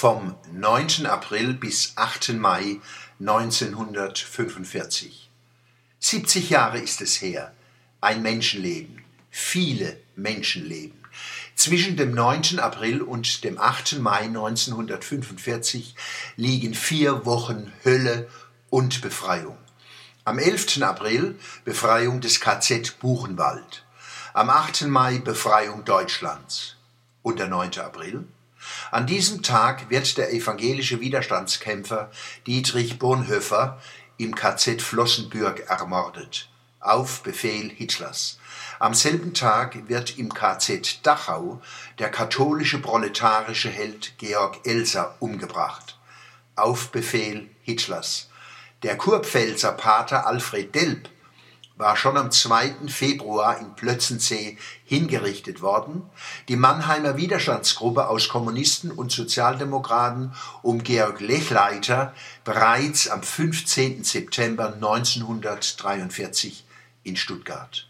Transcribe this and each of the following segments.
vom 9. April bis 8. Mai 1945. 70 Jahre ist es her, ein Menschenleben, viele Menschenleben. Zwischen dem 9. April und dem 8. Mai 1945 liegen vier Wochen Hölle und Befreiung. Am 11. April Befreiung des KZ Buchenwald. Am 8. Mai Befreiung Deutschlands. Und der 9. April? An diesem Tag wird der evangelische Widerstandskämpfer Dietrich Bonhoeffer im KZ Flossenbürg ermordet. Auf Befehl Hitlers. Am selben Tag wird im KZ Dachau der katholische proletarische Held Georg Elser umgebracht. Auf Befehl Hitlers. Der Kurpfälzer Pater Alfred Delp war schon am 2. Februar in Plötzensee hingerichtet worden. Die Mannheimer Widerstandsgruppe aus Kommunisten und Sozialdemokraten um Georg Lechleiter bereits am 15. September 1943 in Stuttgart.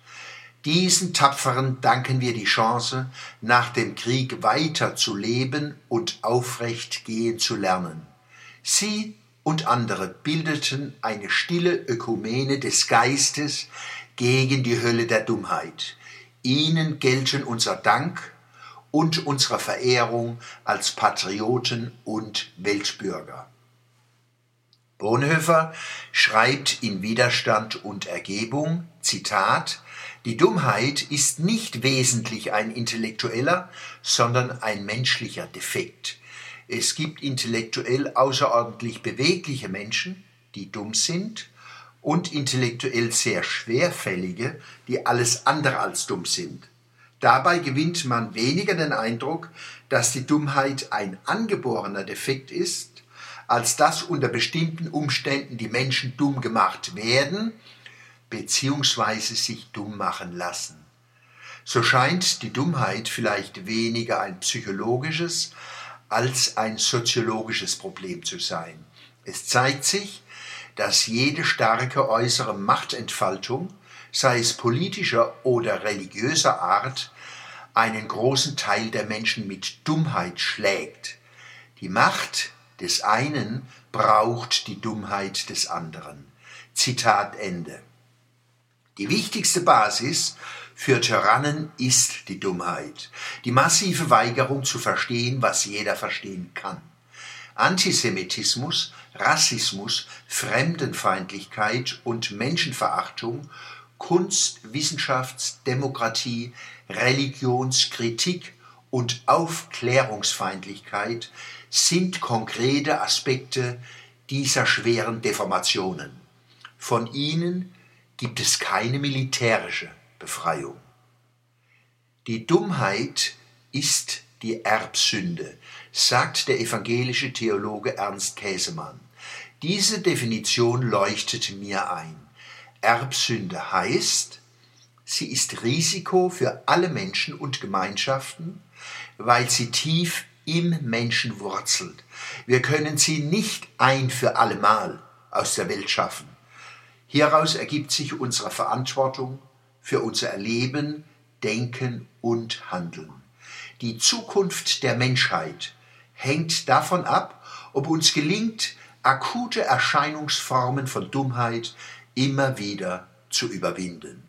Diesen Tapferen danken wir die Chance, nach dem Krieg weiter zu leben und aufrecht gehen zu lernen. Sie und andere bildeten eine stille Ökumene des Geistes gegen die Hölle der Dummheit. Ihnen gelten unser Dank und unsere Verehrung als Patrioten und Weltbürger. Bonhoeffer schreibt in Widerstand und Ergebung, Zitat, die Dummheit ist nicht wesentlich ein intellektueller, sondern ein menschlicher Defekt. Es gibt intellektuell außerordentlich bewegliche Menschen, die dumm sind, und intellektuell sehr schwerfällige, die alles andere als dumm sind. Dabei gewinnt man weniger den Eindruck, dass die Dummheit ein angeborener Defekt ist, als dass unter bestimmten Umständen die Menschen dumm gemacht werden bzw. sich dumm machen lassen. So scheint die Dummheit vielleicht weniger ein psychologisches als ein soziologisches Problem zu sein. Es zeigt sich, dass jede starke äußere Machtentfaltung, sei es politischer oder religiöser Art, einen großen Teil der Menschen mit Dummheit schlägt. Die Macht des einen braucht die Dummheit des anderen. Zitat Ende. Die wichtigste Basis für Tyrannen ist die Dummheit, die massive Weigerung zu verstehen, was jeder verstehen kann. Antisemitismus, Rassismus, Fremdenfeindlichkeit und Menschenverachtung, Kunst, Wissenschafts-, Demokratie, Religionskritik und Aufklärungsfeindlichkeit sind konkrete Aspekte dieser schweren Deformationen. Von ihnen gibt es keine militärische Befreiung. Die Dummheit ist die Erbsünde, sagt der evangelische Theologe Ernst Käsemann. Diese Definition leuchtet mir ein. Erbsünde heißt, sie ist Risiko für alle Menschen und Gemeinschaften, weil sie tief im Menschen wurzelt. Wir können sie nicht ein für allemal aus der Welt schaffen. Hieraus ergibt sich unsere Verantwortung für unser Erleben, Denken und Handeln. Die Zukunft der Menschheit hängt davon ab, ob uns gelingt, akute Erscheinungsformen von Dummheit immer wieder zu überwinden.